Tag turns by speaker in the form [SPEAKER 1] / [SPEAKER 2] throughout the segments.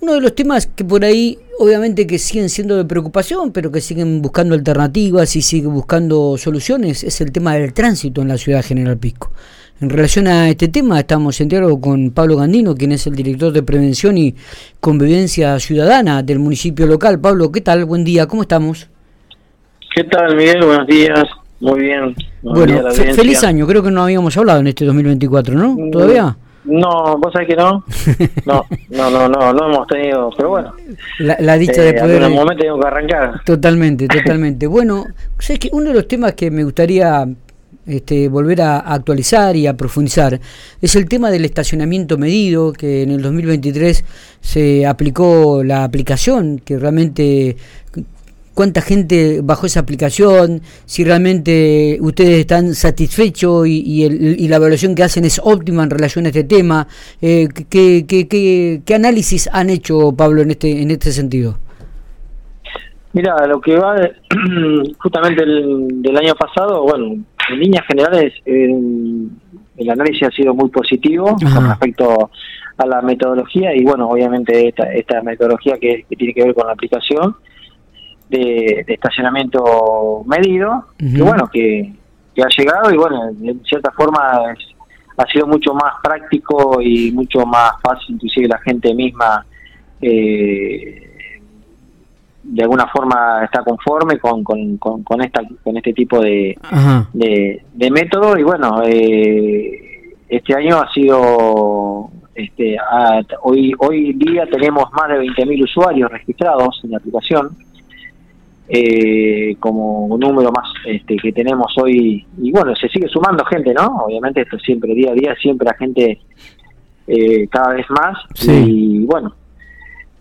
[SPEAKER 1] Uno de los temas que por ahí, obviamente que siguen siendo de preocupación, pero que siguen buscando alternativas y siguen buscando soluciones, es el tema del tránsito en la ciudad General Pico. En relación a este tema, estamos en diálogo con Pablo Gandino, quien es el director de Prevención y Convivencia Ciudadana del municipio local. Pablo, ¿qué tal? Buen día, ¿cómo estamos?
[SPEAKER 2] ¿Qué tal, Miguel? Buenos días. Muy bien.
[SPEAKER 1] bueno, feliz año. Creo que no habíamos hablado en este 2024, ¿no? Mm, ¿Todavía?
[SPEAKER 2] No, vos sabés que no. No, no, no, no, no hemos tenido, pero bueno.
[SPEAKER 1] La, dicha de eh, poder.
[SPEAKER 2] En momento tengo que arrancar.
[SPEAKER 1] Totalmente, totalmente. bueno, sé que uno de los temas que me gustaría este, volver a, actualizar y a profundizar es el tema del estacionamiento medido, que en el 2023 se aplicó la aplicación, que realmente cuánta gente bajó esa aplicación, si realmente ustedes están satisfechos y, la evaluación que hacen es óptima en relación a este tema. Eh, ¿qué, qué, análisis han hecho, Pablo, en este, en este sentido?
[SPEAKER 2] Mira, lo que va justamente del año pasado, bueno, en líneas generales el, análisis ha sido muy positivo con respecto a la metodología y bueno, obviamente esta, esta metodología que tiene que ver con la aplicación de, estacionamiento medido, que bueno, que, ha llegado y bueno, en cierta forma ha sido mucho más práctico y mucho más fácil, inclusive la gente misma eh, de alguna forma está conforme con, con, con, esta, con este tipo de, de, método y bueno, eh, este año ha sido este, hoy hoy día tenemos más de 20.000 usuarios registrados en la aplicación eh, como número más este, que tenemos hoy. Y bueno se sigue sumando gente no obviamente esto siempre día a día siempre la gente eh, cada vez más. Y bueno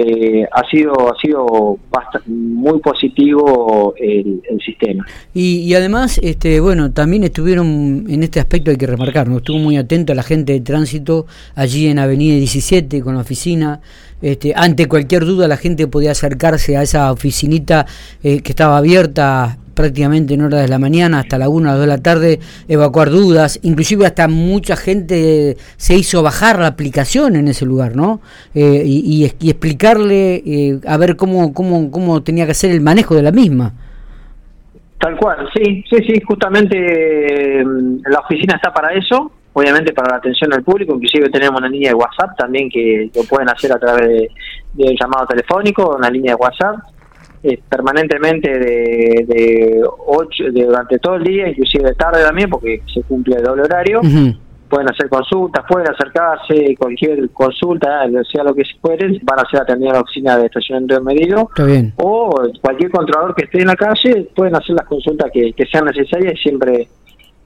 [SPEAKER 2] eh, ha sido ha sido muy positivo el, sistema.
[SPEAKER 1] Y, además este bueno también estuvieron en este aspecto hay que remarcar no estuvo muy atento a la gente de tránsito allí en Avenida 17 con la oficina. Este, ante cualquier duda la gente podía acercarse a esa oficinita eh, que estaba abierta prácticamente en horas de la mañana hasta la 1 o las 2 de la tarde, evacuar dudas, inclusive hasta mucha gente se hizo bajar la aplicación en ese lugar, ¿no? Eh, y, explicarle eh, a ver cómo, cómo, cómo tenía que hacer el manejo de la misma.
[SPEAKER 2] Tal cual, sí, sí, sí, justamente la oficina está para eso, obviamente para la atención al público, inclusive tenemos una línea de WhatsApp también que lo pueden hacer a través de, de llamado telefónico, una línea de WhatsApp, eh, permanentemente de, de, ocho, de durante todo el día, inclusive de tarde también, porque se cumple el doble horario. Pueden hacer consultas, pueden acercarse, cualquier consulta, sea lo que se pueden, van a ser atendidos a la oficina de estacionamiento de medido. O cualquier controlador que esté en la calle, pueden hacer las consultas que, que sean necesarias y siempre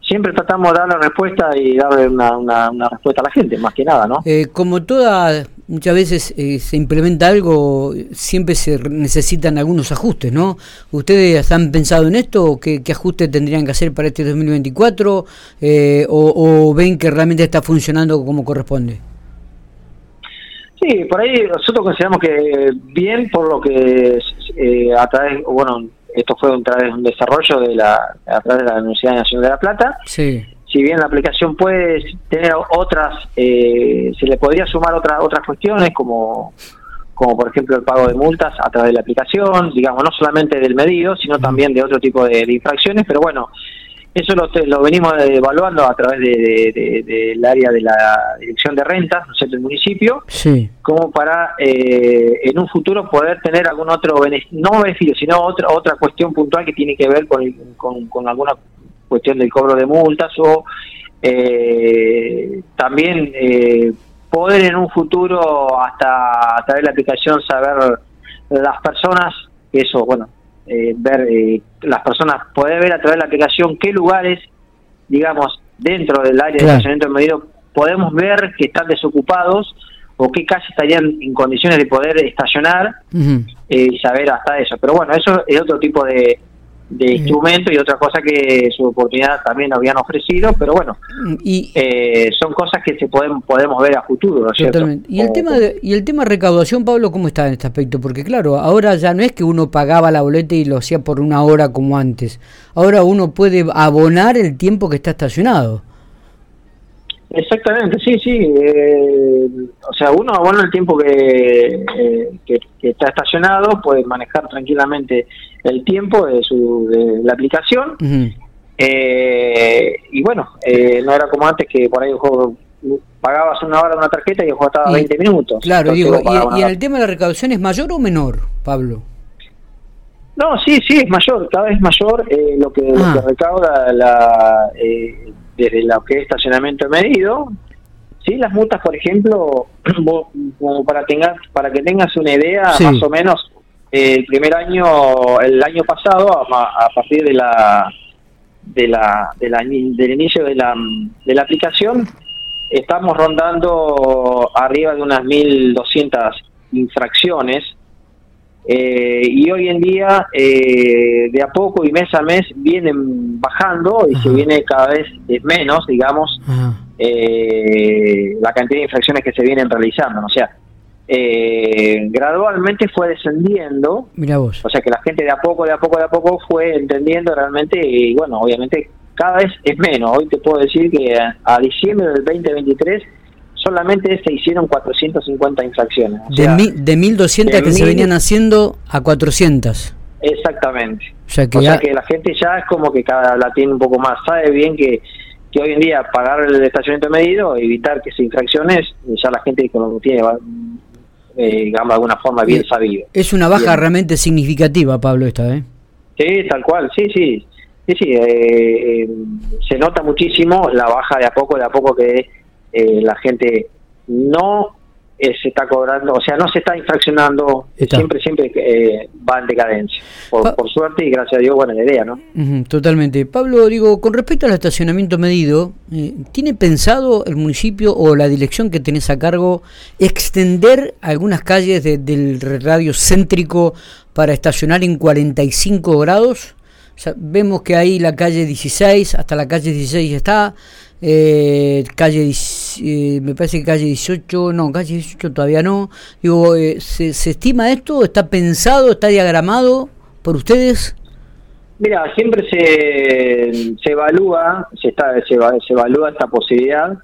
[SPEAKER 2] siempre tratamos de dar la respuesta y darle una, una, respuesta a la gente, más que nada, ¿no?
[SPEAKER 1] Eh, como toda, muchas veces eh, se implementa algo, siempre se necesitan algunos ajustes, ¿no? ¿Ustedes han pensado en esto? ¿Qué, qué ajustes tendrían que hacer para este 2024? Eh, o, o, ven que realmente está funcionando como corresponde?
[SPEAKER 2] Sí, por ahí nosotros consideramos que bien por lo que a través, bueno, esto fue a través de un desarrollo de la, a través de la Universidad Nacional de La Plata.
[SPEAKER 1] Sí.
[SPEAKER 2] Si bien la aplicación puede tener otras, eh, se le podría sumar otras otras cuestiones como como por ejemplo el pago de multas a través de la aplicación, digamos, no solamente del medido, sino también de otro tipo de infracciones, pero bueno, eso lo, lo venimos evaluando a través del de, área de la Dirección de Rentas, ¿no del municipio,
[SPEAKER 1] sí.
[SPEAKER 2] como para eh, en un futuro poder tener algún otro beneficio, no beneficio, sino otra otra cuestión puntual que tiene que ver con, con, alguna cuestión del cobro de multas o eh, también eh, poder en un futuro hasta a través de la aplicación saber las personas, eso, bueno, eh, ver eh, las personas, poder ver a través de la aplicación qué lugares, digamos, dentro del área de estacionamiento medido podemos ver que están desocupados o qué calles estarían en condiciones de poder estacionar eh, y saber hasta eso. Pero bueno, eso es otro tipo de, de instrumento y otra cosa que su oportunidad también habían ofrecido, pero bueno, y, eh, son cosas que se pueden podemos ver a futuro,
[SPEAKER 1] Y el tema de, y el tema recaudación, Pablo, ¿cómo está en este aspecto? Porque claro, ahora ya no es que uno pagaba la boleta y lo hacía por una hora como antes. Ahora uno puede abonar el tiempo que está estacionado.
[SPEAKER 2] Exactamente, sí, sí. Eh, o sea, uno, bueno, el tiempo que, eh, que, está estacionado puede manejar tranquilamente el tiempo de, su, de la aplicación. eh, y bueno, eh, no era como antes que por ahí el juego pagabas una hora una tarjeta y el juego estaba 20 minutos.
[SPEAKER 1] Claro, digo, y, y el tema de la recaudación es mayor o menor, Pablo?
[SPEAKER 2] No, sí, sí, es mayor, cada vez mayor eh, lo, que, lo, que, ah. recauda la, eh, desde lo que es estacionamiento medido. Sí, las multas, por ejemplo, como para, tengas, para que tengas una idea, más o menos, eh, el primer año, el año pasado, a, partir de la, de la, de la, del inicio de la, de la aplicación, estamos rondando arriba de unas 1.200 infracciones eh, y hoy en día, eh, de a poco y mes a mes, vienen bajando y se viene cada vez menos, digamos, eh, la cantidad de infracciones que se vienen realizando. O sea, gradualmente fue descendiendo.
[SPEAKER 1] Mira vos.
[SPEAKER 2] O sea, que la gente de a poco, de a poco, de a poco fue entendiendo realmente, y bueno, obviamente cada vez es menos. Hoy te puedo decir que a diciembre del 2023 solamente se hicieron 450 infracciones.
[SPEAKER 1] de, de 1.200 que se venían haciendo a 400.
[SPEAKER 2] Exactamente. O sea, que, la gente ya es como que cada la tiene un poco más. Sabe bien que, que hoy en día pagar el estacionamiento medido, evitar que se infracciones, ya la gente como tiene, eh, digamos, de alguna forma bien sabido.
[SPEAKER 1] Es una baja realmente significativa, Pablo, esta, ¿eh?
[SPEAKER 2] Sí, tal cual, sí, sí. Sí, sí, eh, eh, se nota muchísimo la baja de a poco, de a poco que eh, la gente no eh, se está cobrando, o sea, no se está infraccionando, siempre, siempre eh, va en decadencia. Por, suerte y gracias a Dios, buena idea, ¿no?
[SPEAKER 1] totalmente. Pablo, digo, con respecto al estacionamiento medido, ¿tiene pensado el municipio o la dirección que tenés a cargo extender algunas calles del radio céntrico para estacionar en 45 grados? vemos que ahí la calle 16, hasta la calle 16 está, eh, calle eh, me parece que calle 18, no, calle 18 todavía no. Digo, eh, ¿se, estima esto? ¿Está pensado? ¿Está diagramado por ustedes?
[SPEAKER 2] Mira, siempre se, se evalúa, se, está, se, evalúa esta posibilidad.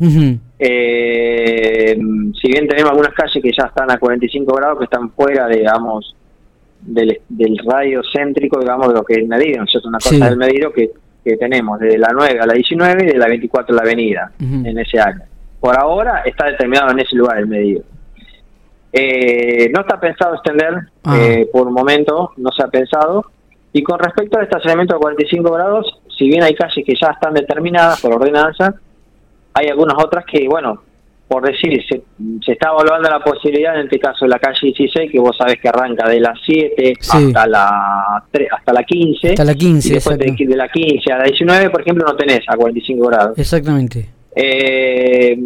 [SPEAKER 2] Eh, si bien tenemos algunas calles que ya están a 45 grados, que están fuera, digamos, del, del radio céntrico, digamos, de lo que es el medido, ¿no es Una cosa del medido que que tenemos de la 9 a la 19 y de la 24 a la avenida en ese año. Por ahora está determinado en ese lugar el medio. Eh, no está pensado extender ah. eh, por un momento, no se ha pensado. Y con respecto al estacionamiento de 45 grados, si bien hay calles que ya están determinadas por ordenanza, hay algunas otras que, bueno, por decir, se, está evaluando la posibilidad, en este caso la calle 16, que vos sabés que arranca de las 7 hasta la 3, hasta la 15.
[SPEAKER 1] Hasta la 15,
[SPEAKER 2] y después de, la 15 a la 19, por ejemplo, no tenés a 45 grados.
[SPEAKER 1] Exactamente.
[SPEAKER 2] Eh,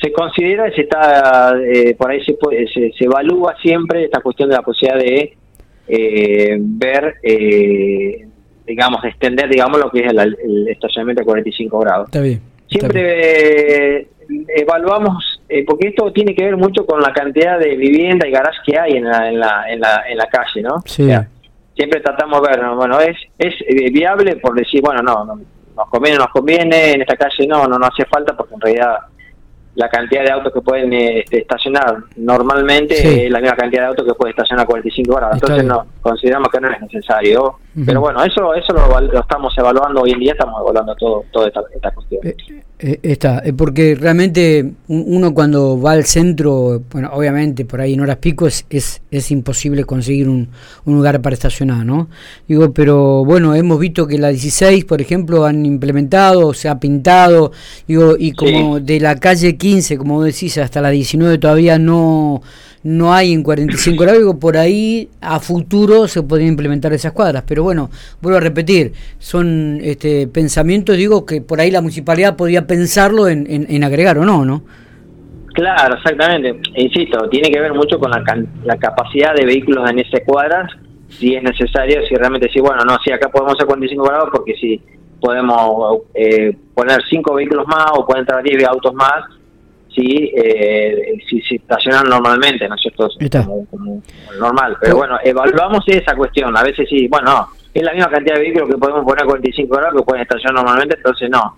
[SPEAKER 2] se considera, se está, eh, por ahí se, se, evalúa siempre esta cuestión de la posibilidad de eh, ver, digamos, extender, digamos, lo que es el, estacionamiento a 45 grados.
[SPEAKER 1] Está bien.
[SPEAKER 2] Siempre evaluamos, eh, porque esto tiene que ver mucho con la cantidad de vivienda y garage que hay en la, en la, en la, en la calle, ¿no? siempre tratamos de ver, bueno, es, es eh, viable por decir, bueno, no, no, nos conviene, nos conviene, en esta calle no, no, no hace falta porque en realidad la cantidad de autos que pueden este, estacionar normalmente es la misma cantidad de autos que puede estacionar 45 horas. Entonces no consideramos que no es necesario. Pero bueno, eso eso lo, estamos evaluando hoy en día, estamos evaluando todo toda esta, esta cuestión.
[SPEAKER 1] Eh, eh, está, eh, porque realmente uno cuando va al centro, bueno, obviamente por ahí en horas pico es, es, imposible conseguir un, lugar para estacionar, ¿no? Digo, pero bueno, hemos visto que la 16, por ejemplo, han implementado, se ha pintado, digo, y como de la calle 15, como decís, hasta la 19 todavía no no hay en 45 grados, por ahí a futuro se podrían implementar esas cuadras, pero bueno, vuelvo a repetir, son este, pensamientos, digo, que por ahí la municipalidad podía pensarlo en, en, agregar o no, ¿no?
[SPEAKER 2] Claro, exactamente. Insisto, tiene que ver mucho con la, la capacidad de vehículos en esas cuadras, si es necesario, si realmente sí, bueno, no, si acá podemos hacer 45 grados, porque si podemos eh, poner 5 vehículos más o pueden entrar 10 autos más, si, eh, si se estacionan normalmente, ¿no es cierto? Como, normal. Pero bueno, evaluamos esa cuestión. A veces sí, bueno, es la misma cantidad de vehículos que podemos poner a 45 horas que pueden estacionar normalmente, entonces no.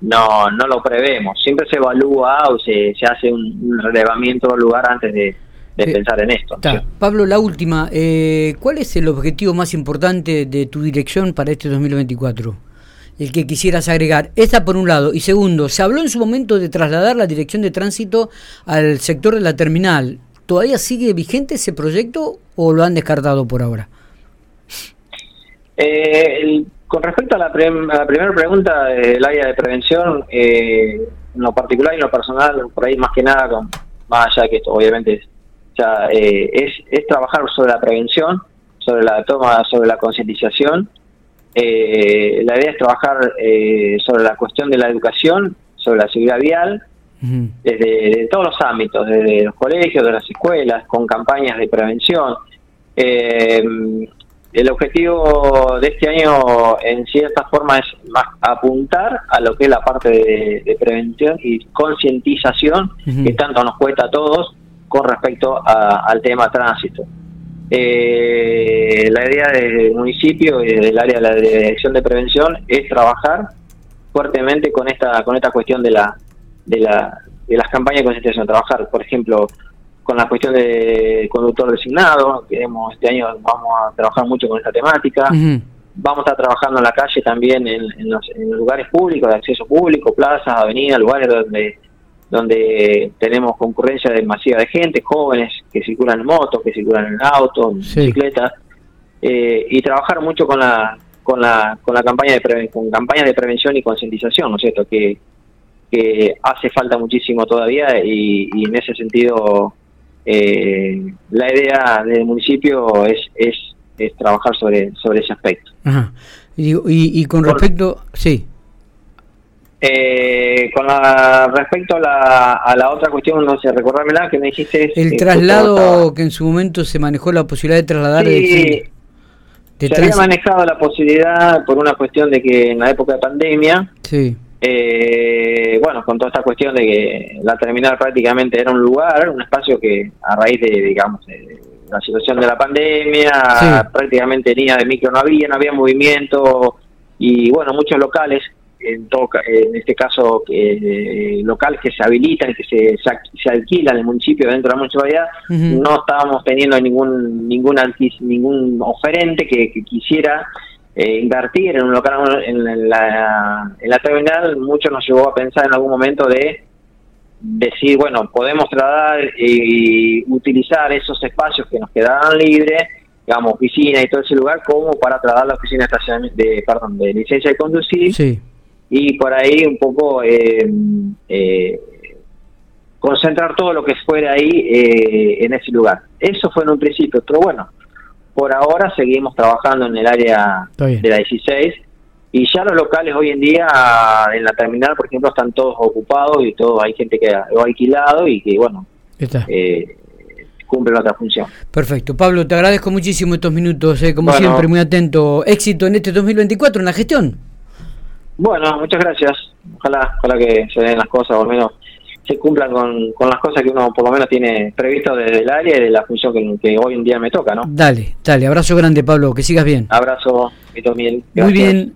[SPEAKER 2] no no lo prevemos. Siempre se evalúa o se, se hace un, relevamiento del lugar antes de, pensar en esto.
[SPEAKER 1] Pablo, la última. Eh, ¿Cuál es el objetivo más importante de tu dirección para este 2024? El que quisieras agregar. Esta por un lado. Y segundo, se habló en su momento de trasladar la dirección de tránsito al sector de la terminal. ¿Todavía sigue vigente ese proyecto o lo han descartado por ahora?
[SPEAKER 2] Eh, con respecto a la, primera pregunta del área de prevención, eh, en lo particular y en lo personal, por ahí más que nada, más allá que esto obviamente ya, eh, es, es trabajar sobre la prevención, sobre la toma, sobre la concientización. Eh, la idea es trabajar sobre la cuestión de la educación, sobre la seguridad vial, desde, todos los ámbitos, desde los colegios, de las escuelas, con campañas de prevención. Eh, el objetivo de este año en cierta forma es más apuntar a lo que es la parte de, prevención y concientización que tanto nos cuesta a todos con respecto al tema tránsito. Eh, la idea del municipio y del área de la dirección de prevención es trabajar fuertemente con esta con esta cuestión de la de, la, de las campañas de concientización, trabajar, por ejemplo, con la cuestión de conductor designado, queremos este año vamos a trabajar mucho con esta temática. Vamos a estar trabajando en la calle también en, los, lugares públicos, de acceso público, plazas, avenidas, lugares donde donde tenemos concurrencia de masiva de gente, jóvenes que circulan en motos, que circulan en autos, en bicicletas, eh, y trabajar mucho con la con la con la campaña de con campañas de prevención y concientización, ¿no es cierto? Que que hace falta muchísimo todavía y en ese sentido eh, la idea del municipio es, es, es, trabajar sobre, sobre ese aspecto.
[SPEAKER 1] Y, con respecto, sí.
[SPEAKER 2] Eh, con la, respecto a la, a la otra cuestión, no sé, recordármela que me dijiste.
[SPEAKER 1] El traslado que en su momento se manejó la posibilidad de trasladar.
[SPEAKER 2] Sí, se había manejado la posibilidad por una cuestión de que en la época de pandemia.
[SPEAKER 1] Sí
[SPEAKER 2] eh, bueno, con toda esta cuestión de que la terminal prácticamente era un lugar, un espacio que a raíz de, digamos, la situación de la pandemia, prácticamente ni de micro no había, no había movimiento y bueno, muchos locales, en, en este caso eh, locales que se habilitan, que se, se, alquilan en el municipio dentro de la municipalidad, no estábamos teniendo ningún ningún ningún oferente que quisiera eh, invertir en un local en la, en la terminal, mucho nos llevó a pensar en algún momento de decir, bueno, podemos trasladar y utilizar esos espacios que nos quedaban libres, digamos, oficina y todo ese lugar, como para trasladar la oficina de, perdón, de licencia de conducir. Y por ahí un poco eh, eh, concentrar todo lo que fuera ahí en ese lugar. Eso fue en un principio, pero bueno, por ahora seguimos trabajando en el área de la 16 y ya los locales hoy en día en la terminal, por ejemplo, están todos ocupados y todo hay gente que ha alquilado y que, bueno, eh, cumple otra función.
[SPEAKER 1] Perfecto. Pablo, te agradezco muchísimo estos minutos, eh, como siempre, muy atento. Éxito en este 2024 en la gestión.
[SPEAKER 2] Bueno, muchas gracias. Ojalá, ojalá que se den las cosas, o al menos se cumplan con, con, las cosas que uno por lo menos tiene previsto desde el área y de la función que, hoy en día me toca, ¿no?
[SPEAKER 1] Dale, dale, abrazo grande Pablo, que sigas bien.
[SPEAKER 2] Abrazo, y
[SPEAKER 1] Muy bien.